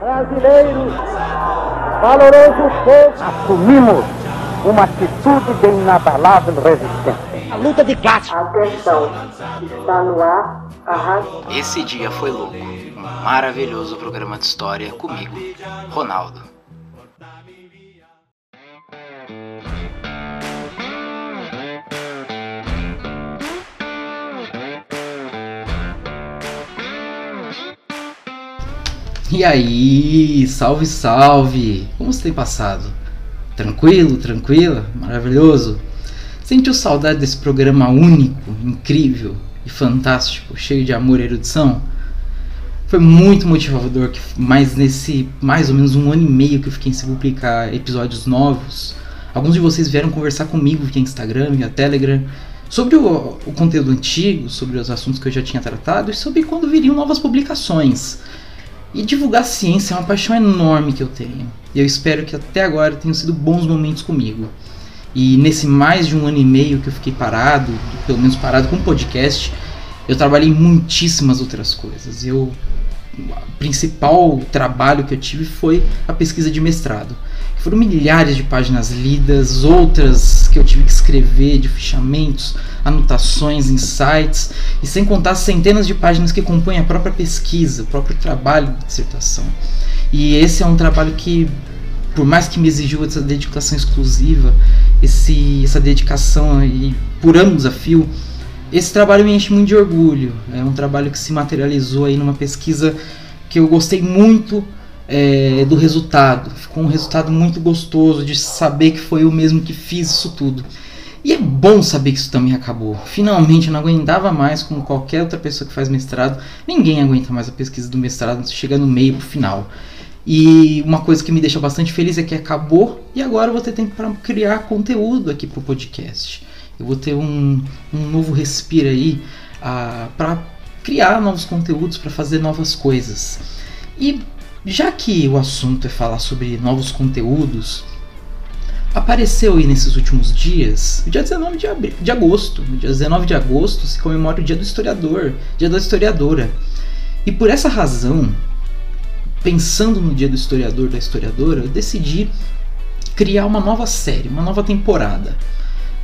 Brasileiros, valoroso povo, assumimos uma atitude de inabalável resistência. A luta de classe. Atenção, está no ar a. Esse dia foi louco. Um maravilhoso programa de história comigo, Ronaldo. E aí, salve, salve! Como você tem passado? Tranquilo, tranquila? Maravilhoso? Sentiu saudade desse programa único, incrível e fantástico, cheio de amor e erudição? Foi muito motivador, que mais nesse mais ou menos um ano e meio que eu fiquei sem publicar episódios novos. Alguns de vocês vieram conversar comigo via Instagram, via Telegram, sobre o, o conteúdo antigo, sobre os assuntos que eu já tinha tratado e sobre quando viriam novas publicações. E divulgar ciência é uma paixão enorme que eu tenho. E eu espero que até agora tenham sido bons momentos comigo. E nesse mais de um ano e meio que eu fiquei parado, pelo menos parado com o podcast, eu trabalhei muitíssimas outras coisas. Eu o principal trabalho que eu tive foi a pesquisa de mestrado. Foram milhares de páginas lidas, outras que eu tive que escrever de fichamentos, anotações, insights, e sem contar centenas de páginas que compõem a própria pesquisa, o próprio trabalho de dissertação. E esse é um trabalho que, por mais que me exigiu essa dedicação exclusiva, esse, essa dedicação e por ano desafio, esse trabalho me enche muito de orgulho. É um trabalho que se materializou aí numa pesquisa que eu gostei muito é, do resultado. Ficou um resultado muito gostoso de saber que foi eu mesmo que fiz isso tudo. E é bom saber que isso também acabou. Finalmente, eu não aguentava mais, como qualquer outra pessoa que faz mestrado. Ninguém aguenta mais a pesquisa do mestrado, chega no meio pro final. E uma coisa que me deixa bastante feliz é que acabou e agora eu vou ter tempo para criar conteúdo aqui pro podcast. Eu vou ter um, um novo respiro aí uh, para criar novos conteúdos, para fazer novas coisas. E já que o assunto é falar sobre novos conteúdos, apareceu aí nesses últimos dias, dia 19 de, de agosto. Dia 19 de agosto se comemora o Dia do Historiador, Dia da Historiadora. E por essa razão, pensando no Dia do Historiador da Historiadora, eu decidi criar uma nova série, uma nova temporada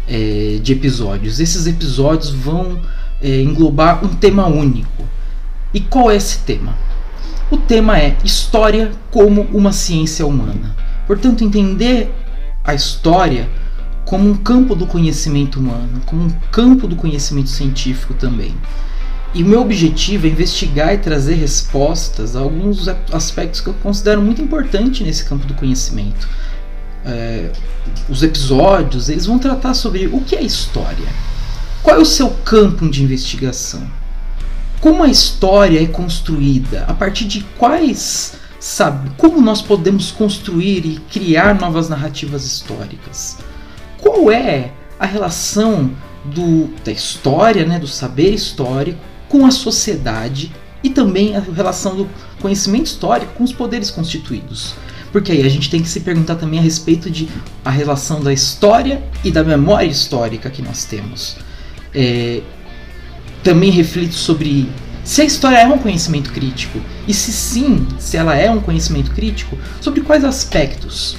é, de episódios. Esses episódios vão é, englobar um tema único. E qual é esse tema? O tema é História como uma ciência humana. Portanto, entender a história como um campo do conhecimento humano, como um campo do conhecimento científico também. E o meu objetivo é investigar e trazer respostas a alguns aspectos que eu considero muito importantes nesse campo do conhecimento é, os episódios, eles vão tratar sobre o que é história. Qual é o seu campo de investigação? Como a história é construída? A partir de quais sabe como nós podemos construir e criar novas narrativas históricas? Qual é a relação do, da história, né, do saber histórico, com a sociedade e também a relação do conhecimento histórico com os poderes constituídos? Porque aí a gente tem que se perguntar também a respeito de a relação da história e da memória histórica que nós temos. É, também reflito sobre se a história é um conhecimento crítico e se sim, se ela é um conhecimento crítico, sobre quais aspectos.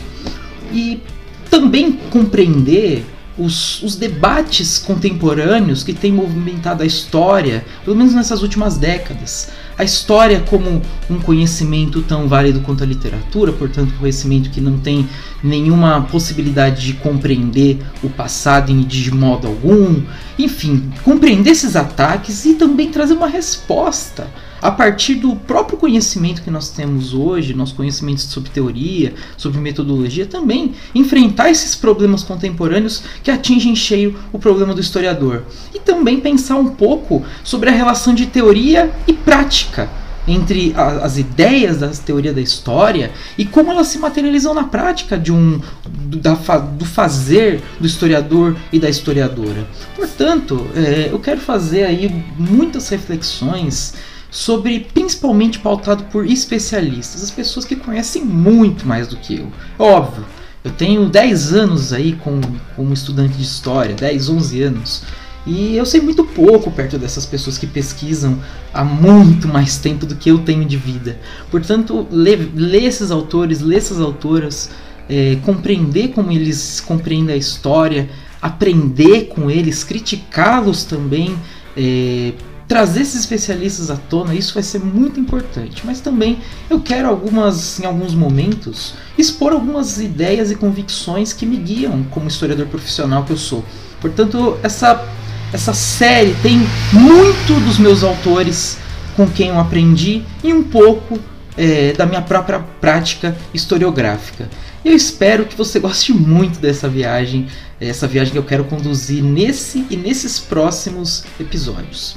E também compreender os, os, debates contemporâneos que têm movimentado a história, pelo menos nessas últimas décadas. A história como um conhecimento tão válido quanto a literatura, portanto, conhecimento que não tem nenhuma possibilidade de compreender o passado de modo algum. Enfim, compreender esses ataques e também trazer uma resposta a partir do próprio conhecimento que nós temos hoje, nosso conhecimento sobre teoria, sobre metodologia, também enfrentar esses problemas contemporâneos que atingem cheio o problema do historiador. E também pensar um pouco sobre a relação de teoria e prática entre as ideias da teoria da história e como elas se materializam na prática de um do, da, do fazer do historiador e da historiadora. Portanto, é, eu quero fazer aí muitas reflexões sobre principalmente pautado por especialistas, as pessoas que conhecem muito mais do que eu. Óbvio, eu tenho 10 anos aí como, como estudante de história, 10, 11 anos. E eu sei muito pouco perto dessas pessoas que pesquisam há muito mais tempo do que eu tenho de vida. Portanto, ler, esses autores, ler essas autoras, é, compreender como eles compreendem a história, aprender com eles, criticá-los também, é, trazer esses especialistas à tona, isso vai ser muito importante. Mas também eu quero algumas, em alguns momentos, expor algumas ideias e convicções que me guiam como historiador profissional que eu sou. Portanto, essa essa série tem muito dos meus autores com quem eu aprendi e um pouco é, da minha própria prática historiográfica. Eu espero que você goste muito dessa viagem, essa viagem que eu quero conduzir nesse e nesses próximos episódios.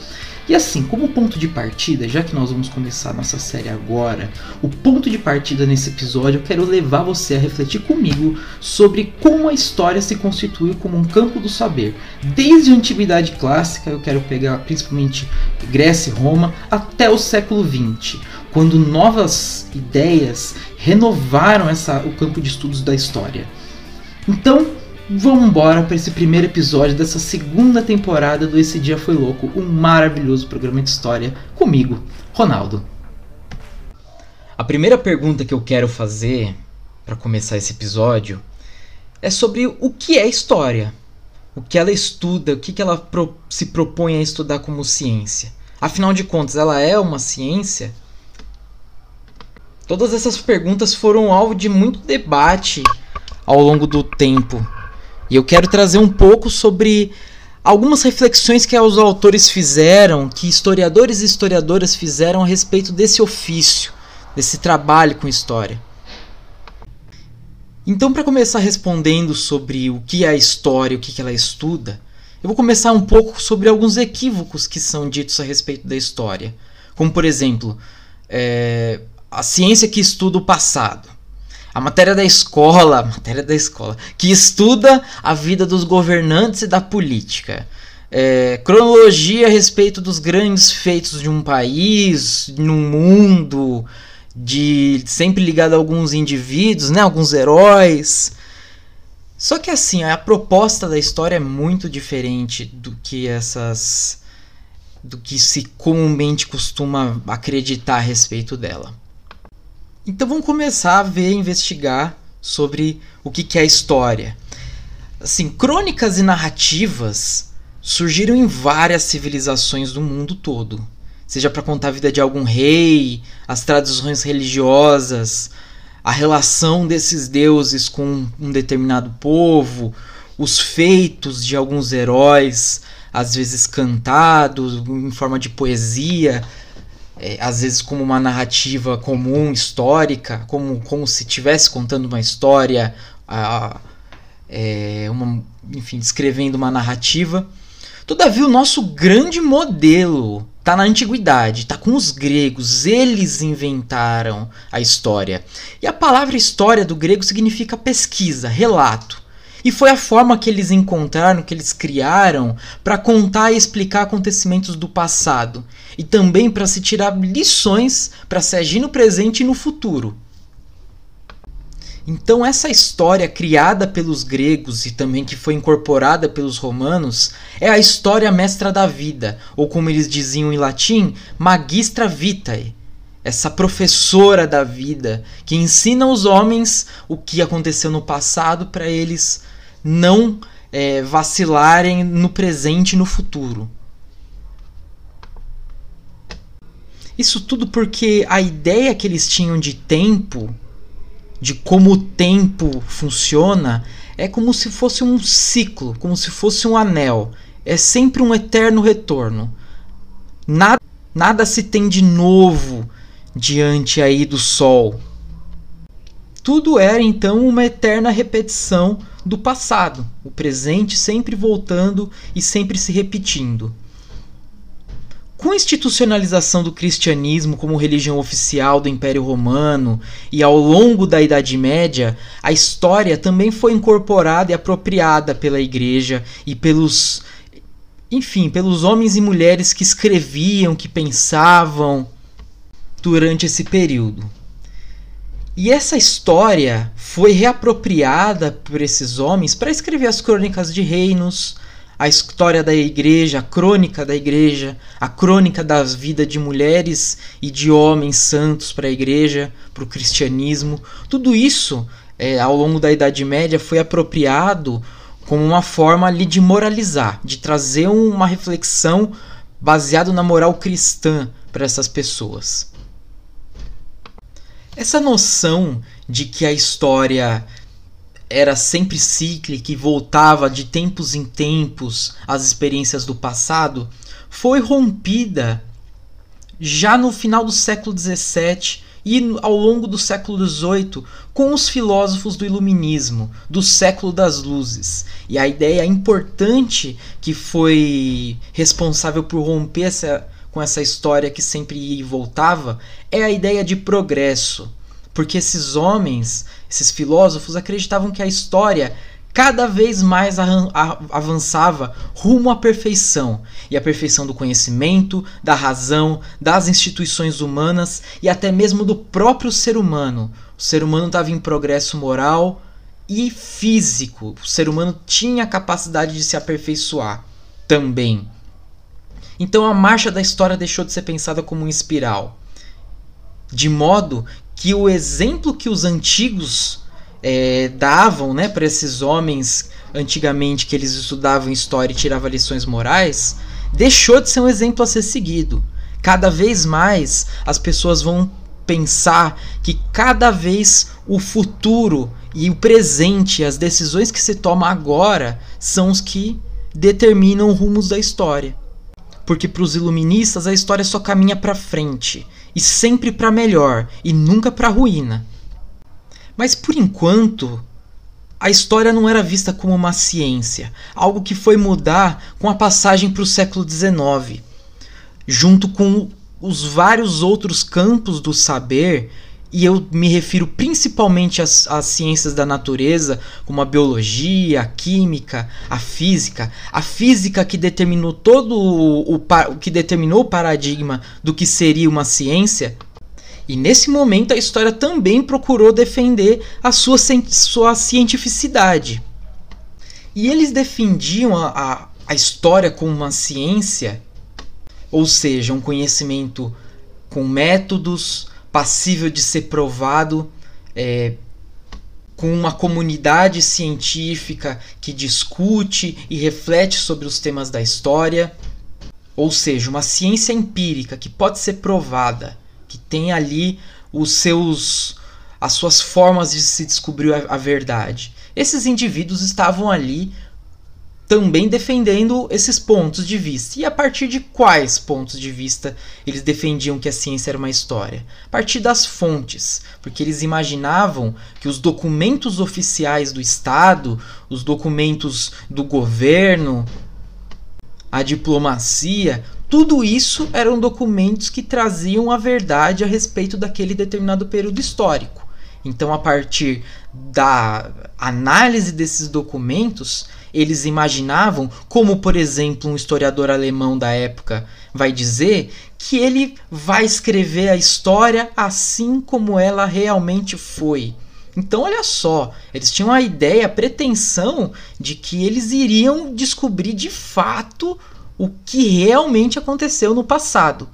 E assim, como ponto de partida, já que nós vamos começar nossa série agora, o ponto de partida nesse episódio eu quero levar você a refletir comigo sobre como a história se constituiu como um campo do saber. Desde a antiguidade clássica, eu quero pegar principalmente Grécia e Roma, até o século XX, quando novas ideias renovaram essa, o campo de estudos da história. Então, Vamos embora para esse primeiro episódio dessa segunda temporada do Esse Dia Foi Louco, um maravilhoso programa de história comigo, Ronaldo. A primeira pergunta que eu quero fazer para começar esse episódio é sobre o que é história, o que ela estuda, o que ela pro se propõe a estudar como ciência. Afinal de contas, ela é uma ciência? Todas essas perguntas foram alvo de muito debate ao longo do tempo e eu quero trazer um pouco sobre algumas reflexões que os autores fizeram, que historiadores e historiadoras fizeram a respeito desse ofício, desse trabalho com história. Então, para começar respondendo sobre o que é a história, o que ela estuda, eu vou começar um pouco sobre alguns equívocos que são ditos a respeito da história. Como, por exemplo, é, a ciência que estuda o passado a matéria da escola, matéria da escola, que estuda a vida dos governantes e da política. É, cronologia a respeito dos grandes feitos de um país, num mundo, de sempre ligado a alguns indivíduos, né, alguns heróis. Só que assim, a proposta da história é muito diferente do que essas do que se comumente costuma acreditar a respeito dela. Então vamos começar a ver, investigar sobre o que, que é história. Assim, crônicas e narrativas surgiram em várias civilizações do mundo todo. Seja para contar a vida de algum rei, as tradições religiosas, a relação desses deuses com um determinado povo, os feitos de alguns heróis, às vezes cantados em forma de poesia, é, às vezes como uma narrativa comum, histórica, como, como se estivesse contando uma história, a, é, uma, enfim, descrevendo uma narrativa. Todavia, o nosso grande modelo está na antiguidade, está com os gregos, eles inventaram a história. E a palavra história do grego significa pesquisa, relato. E foi a forma que eles encontraram, que eles criaram, para contar e explicar acontecimentos do passado. E também para se tirar lições para se agir no presente e no futuro. Então, essa história criada pelos gregos e também que foi incorporada pelos romanos é a história mestra da vida, ou como eles diziam em latim, magistra vitae. Essa professora da vida que ensina aos homens o que aconteceu no passado para eles não é, vacilarem no presente e no futuro. Isso tudo porque a ideia que eles tinham de tempo, de como o tempo funciona, é como se fosse um ciclo, como se fosse um anel. É sempre um eterno retorno. Nada, nada se tem de novo diante aí do sol. Tudo era então uma eterna repetição do passado, o presente sempre voltando e sempre se repetindo. Com a institucionalização do cristianismo como religião oficial do Império Romano e ao longo da Idade Média, a história também foi incorporada e apropriada pela Igreja e pelos, enfim, pelos homens e mulheres que escreviam, que pensavam durante esse período. E essa história foi reapropriada por esses homens para escrever as crônicas de reinos, a história da igreja, a crônica da igreja, a crônica das vidas de mulheres e de homens santos para a igreja, para o cristianismo. Tudo isso, é, ao longo da Idade Média, foi apropriado como uma forma ali de moralizar, de trazer uma reflexão baseado na moral cristã para essas pessoas. Essa noção de que a história era sempre cíclica e voltava de tempos em tempos às experiências do passado, foi rompida já no final do século XVII e ao longo do século XVIII com os filósofos do Iluminismo, do século das luzes. E a ideia importante que foi responsável por romper essa, com essa história que sempre ia e voltava é a ideia de progresso. Porque esses homens esses filósofos acreditavam que a história cada vez mais avançava rumo à perfeição e à perfeição do conhecimento, da razão, das instituições humanas e até mesmo do próprio ser humano. O ser humano estava em progresso moral e físico. O ser humano tinha a capacidade de se aperfeiçoar também. Então a marcha da história deixou de ser pensada como uma espiral, de modo que o exemplo que os antigos é, davam né, para esses homens antigamente que eles estudavam história e tiravam lições morais, deixou de ser um exemplo a ser seguido. Cada vez mais as pessoas vão pensar que cada vez o futuro e o presente, as decisões que se tomam agora, são os que determinam rumos da história. Porque para os iluministas a história só caminha para frente. E sempre para melhor. E nunca para ruína. Mas por enquanto, a história não era vista como uma ciência, algo que foi mudar com a passagem para o século XIX, junto com os vários outros campos do saber e eu me refiro principalmente às, às, ciências da natureza, como a biologia, a química, a física. A física que determinou todo o, o que determinou o paradigma do que seria uma ciência. E nesse momento a história também procurou defender a sua, sua cientificidade. E eles defendiam a, a, a história como uma ciência, ou seja, um conhecimento com métodos, passível de ser provado é, com uma comunidade científica que discute e reflete sobre os temas da história, ou seja, uma ciência empírica que pode ser provada, que tem ali os seus as suas formas de se descobrir a, a verdade. Esses indivíduos estavam ali também defendendo esses pontos de vista. E a partir de quais pontos de vista eles defendiam que a ciência era uma história? A partir das fontes, porque eles imaginavam que os documentos oficiais do Estado, os documentos do governo, a diplomacia, tudo isso eram documentos que traziam a verdade a respeito daquele determinado período histórico. Então, a partir da análise desses documentos, eles imaginavam, como por exemplo um historiador alemão da época vai dizer, que ele vai escrever a história assim como ela realmente foi. Então, olha só, eles tinham a ideia, a pretensão de que eles iriam descobrir de fato o que realmente aconteceu no passado.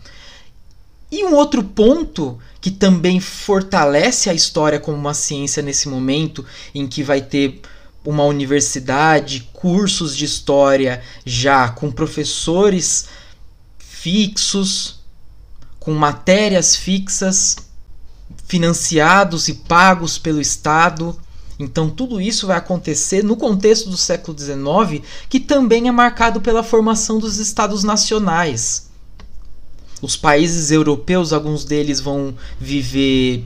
E um outro ponto que também fortalece a história como uma ciência nesse momento em que vai ter uma universidade, cursos de história já com professores fixos, com matérias fixas, financiados e pagos pelo Estado. Então, tudo isso vai acontecer no contexto do século XIX, que também é marcado pela formação dos Estados nacionais. Os países europeus, alguns deles vão viver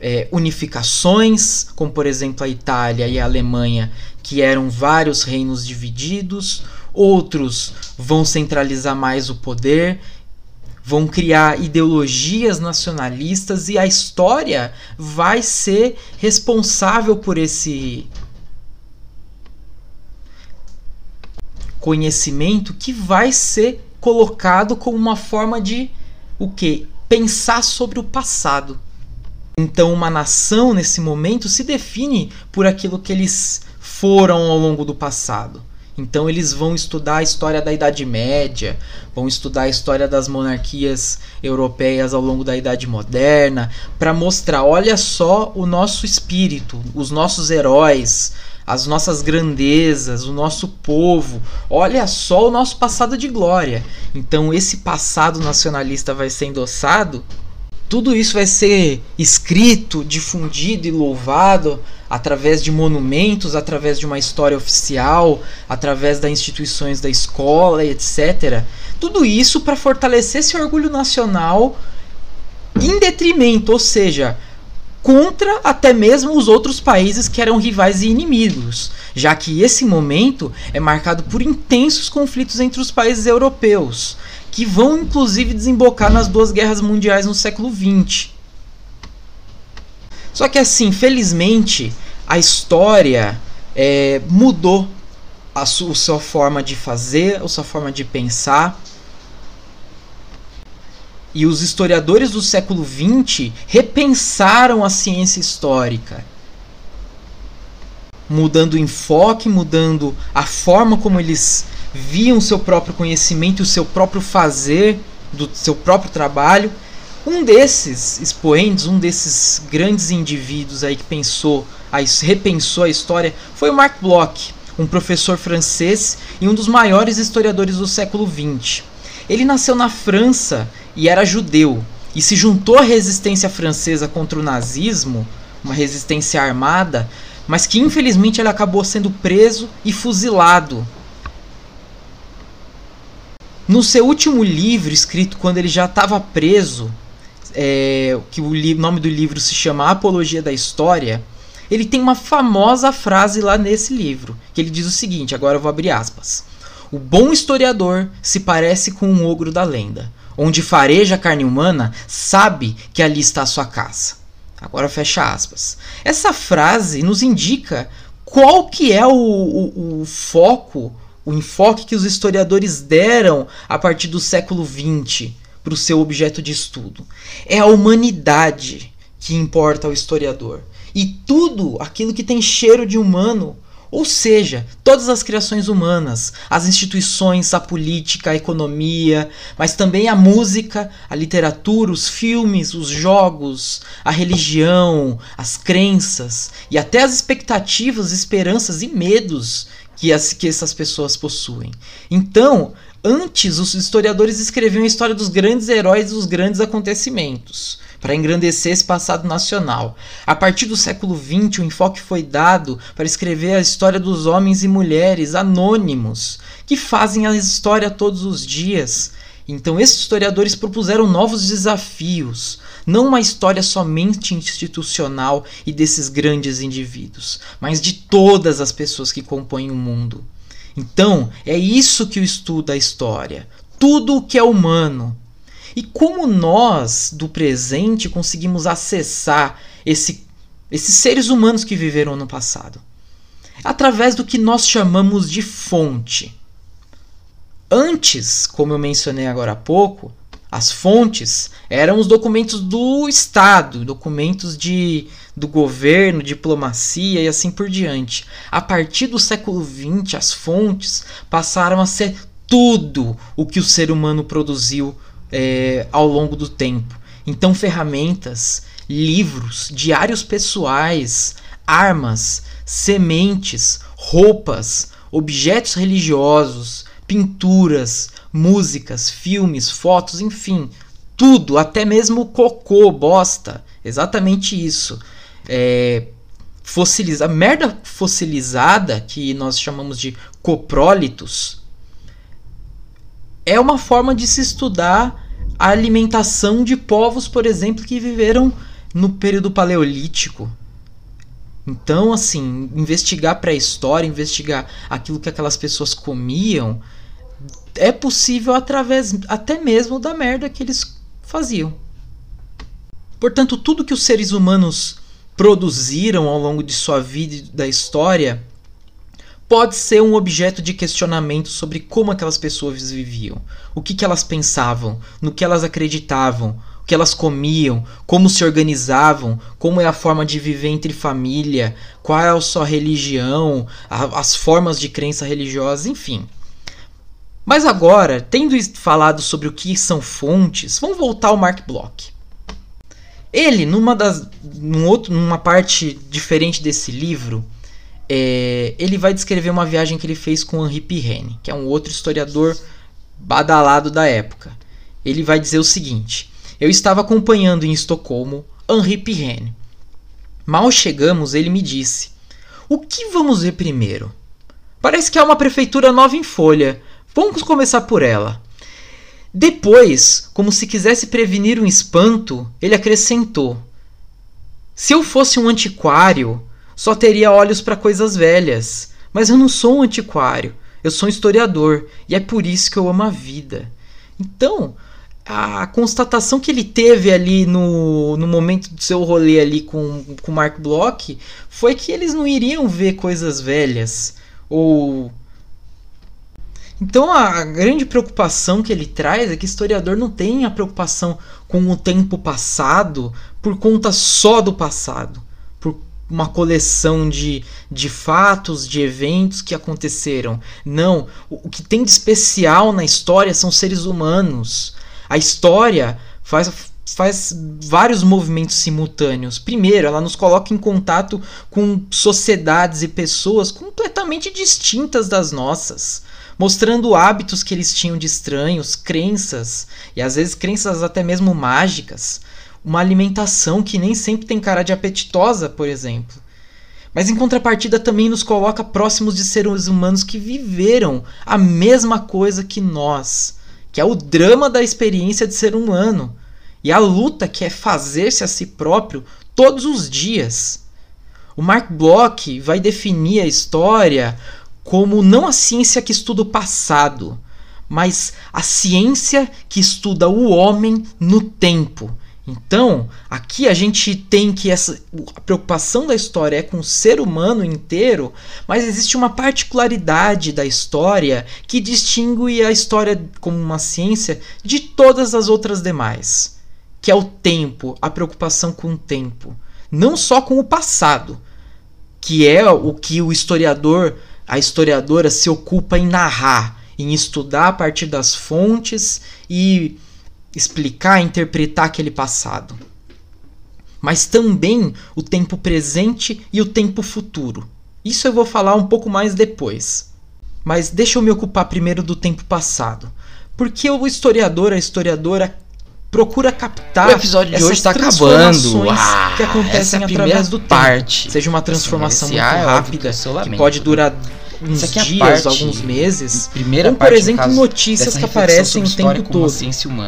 é, unificações, como por exemplo a Itália e a Alemanha, que eram vários reinos divididos, outros vão centralizar mais o poder, vão criar ideologias nacionalistas e a história vai ser responsável por esse conhecimento que vai ser colocado como uma forma de o que pensar sobre o passado então, uma nação nesse momento se define por aquilo que eles foram ao longo do passado. Então eles vão estudar a história da Idade Média, vão estudar a história das monarquias europeias ao longo da Idade Moderna, para mostrar, olha só o nosso espírito, os nossos heróis, as nossas grandezas, o nosso povo. Olha só o nosso passado de glória. Então esse passado nacionalista vai ser endossado. Tudo isso vai ser escrito, difundido e louvado através de monumentos, através de uma história oficial, através das instituições da escola, etc. Tudo isso para fortalecer esse orgulho nacional em detrimento, ou seja, contra até mesmo os outros países que eram rivais e inimigos, já que esse momento é marcado por intensos conflitos entre os países europeus, que vão inclusive desembocar nas duas guerras mundiais no século XX. Só que assim, felizmente, a história é, mudou a a sua forma de fazer, a sua forma de pensar e os historiadores do século XX repensaram a ciência histórica, mudando o enfoque, mudando a forma como eles viam seu próprio conhecimento o seu próprio fazer do seu próprio trabalho. Um desses expoentes, um desses grandes indivíduos aí que pensou, repensou a história, foi o Marc Bloch, um professor francês e um dos maiores historiadores do século XX. Ele nasceu na França e era judeu e se juntou à resistência francesa contra o nazismo, uma resistência armada, mas que infelizmente ele acabou sendo preso e fuzilado. No seu último livro, escrito quando ele já estava preso, é, que o nome do livro se chama Apologia da História, ele tem uma famosa frase lá nesse livro, que ele diz o seguinte, agora eu vou abrir aspas. O bom historiador se parece com um ogro da lenda onde fareja a carne humana, sabe que ali está a sua casa. Agora fecha aspas. Essa frase nos indica qual que é o, o, o foco, o enfoque que os historiadores deram a partir do século XX para o seu objeto de estudo. É a humanidade que importa ao historiador. E tudo aquilo que tem cheiro de humano ou seja, todas as criações humanas, as instituições, a política, a economia, mas também a música, a literatura, os filmes, os jogos, a religião, as crenças e até as expectativas, esperanças e medos que, as, que essas pessoas possuem. Então, antes os historiadores escreviam a história dos grandes heróis e dos grandes acontecimentos para engrandecer esse passado nacional. A partir do século XX, o enfoque foi dado para escrever a história dos homens e mulheres anônimos que fazem a história todos os dias. Então, esses historiadores propuseram novos desafios, não uma história somente institucional e desses grandes indivíduos, mas de todas as pessoas que compõem o mundo. Então, é isso que o estuda a história. Tudo o que é humano, e como nós, do presente, conseguimos acessar esse, esses seres humanos que viveram no passado? Através do que nós chamamos de fonte. Antes, como eu mencionei agora há pouco, as fontes eram os documentos do Estado, documentos de, do governo, diplomacia e assim por diante. A partir do século XX, as fontes passaram a ser tudo o que o ser humano produziu é, ao longo do tempo. Então, ferramentas, livros, diários pessoais, armas, sementes, roupas, objetos religiosos, pinturas, músicas, filmes, fotos, enfim, tudo, até mesmo cocô, bosta, exatamente isso. É, fossiliza, merda fossilizada, que nós chamamos de coprólitos, é uma forma de se estudar a alimentação de povos, por exemplo, que viveram no período paleolítico. Então, assim, investigar pré-história, investigar aquilo que aquelas pessoas comiam, é possível através até mesmo da merda que eles faziam. Portanto, tudo que os seres humanos produziram ao longo de sua vida e da história pode ser um objeto de questionamento sobre como aquelas pessoas viviam, o que, que elas pensavam, no que elas acreditavam, o que elas comiam, como se organizavam, como é a forma de viver entre família, qual é a sua religião, a, as formas de crença religiosa, enfim. Mas agora, tendo falado sobre o que são fontes, vamos voltar ao Mark Bloch. Ele, numa das, num outro, numa parte diferente desse livro, é, ele vai descrever uma viagem que ele fez com Henri Pirenne, que é um outro historiador badalado da época. Ele vai dizer o seguinte: Eu estava acompanhando em Estocolmo Henri Pirenne. Mal chegamos, ele me disse: O que vamos ver primeiro? Parece que há uma prefeitura nova em folha. Vamos começar por ela. Depois, como se quisesse prevenir um espanto, ele acrescentou: Se eu fosse um antiquário, só teria olhos para coisas velhas. Mas eu não sou um antiquário, eu sou um historiador e é por isso que eu amo a vida. Então, a constatação que ele teve ali no, no momento do seu rolê ali com, com Mark Bloch foi que eles não iriam ver coisas velhas ou então a grande preocupação que ele traz é que historiador não tem a preocupação com o tempo passado por conta só do passado, por uma coleção de, de fatos, de eventos que aconteceram. Não, o, o que tem de especial na história são seres humanos. A história faz, faz vários movimentos simultâneos. Primeiro, ela nos coloca em contato com sociedades e pessoas completamente distintas das nossas mostrando hábitos que eles tinham de estranhos, crenças, e às vezes crenças até mesmo mágicas, uma alimentação que nem sempre tem cara de apetitosa, por exemplo. Mas em contrapartida também nos coloca próximos de seres humanos que viveram a mesma coisa que nós, que é o drama da experiência de ser humano e a luta que é fazer-se a si próprio todos os dias. O Mark Bloch vai definir a história como não a ciência que estuda o passado, mas a ciência que estuda o homem no tempo. Então, aqui a gente tem que essa a preocupação da história é com o ser humano inteiro, mas existe uma particularidade da história que distingue a história como uma ciência de todas as outras demais, que é o tempo, a preocupação com o tempo, não só com o passado, que é o que o historiador a historiadora se ocupa em narrar, em estudar a partir das fontes e explicar, interpretar aquele passado. Mas também o tempo presente e o tempo futuro. Isso eu vou falar um pouco mais depois. Mas deixa eu me ocupar primeiro do tempo passado. Porque o historiador, a historiadora procura captar o episódio de hoje está acabando ah, que acontecem é através do parte tempo. seja uma transformação muito é rápida que, que pode durar uns Isso é dias, parte, alguns meses. Primeira ou, por exemplo, notícias que aparecem o tempo todo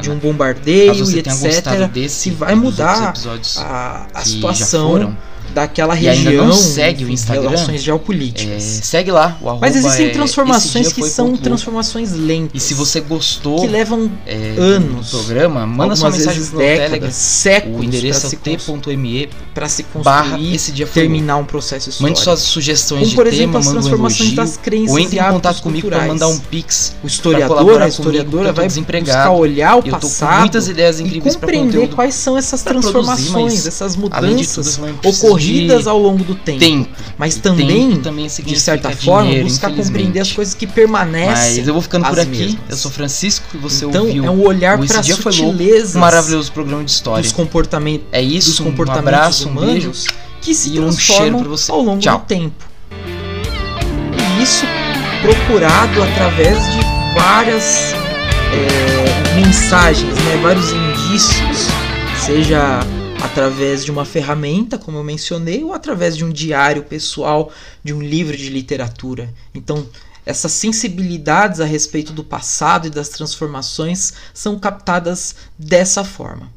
de um bombardeio e etc. Que vai mudar a, a situação daquela região não segue o Instagram, relações geopolíticas. É, segue lá, o Mas existem é, transformações que são transformações lentas. E se você gostou que levam é, anos, do programa, manda sua mensagem no décadas, Telegram, séculos, o endereço é t.me para se construir, esse dia terminar um processo histórico. Mande suas sugestões Como, por de exemplo, tema, as transformações um das crenças ou entre em contato comigo para mandar um pix. O historiador, a historiadora vai buscar olhar o passado muitas ideias incríveis e compreender quais são essas transformações, essas mudanças ocorridas ao longo do tempo. tempo. Mas também, também de certa forma, dinheiro, buscar compreender as coisas que permanecem. Mas eu vou ficando por aqui. mesmas. Eu sou Francisco e você então, ouviu. é um olhar para Louco, sutilezas um maravilhoso programa de história. dos comportamentos, É isso, dos um comportamentos abraço, um beijo. humanos que se um transformam você. ao longo Tchau. do tempo. E isso procurado através de várias é, mensagens, né, vários indícios, seja através de uma ferramenta, como eu mencionei, ou através de um diário pessoal, de um livro de literatura. Então, essas sensibilidades a respeito do passado e das transformações são captadas dessa forma.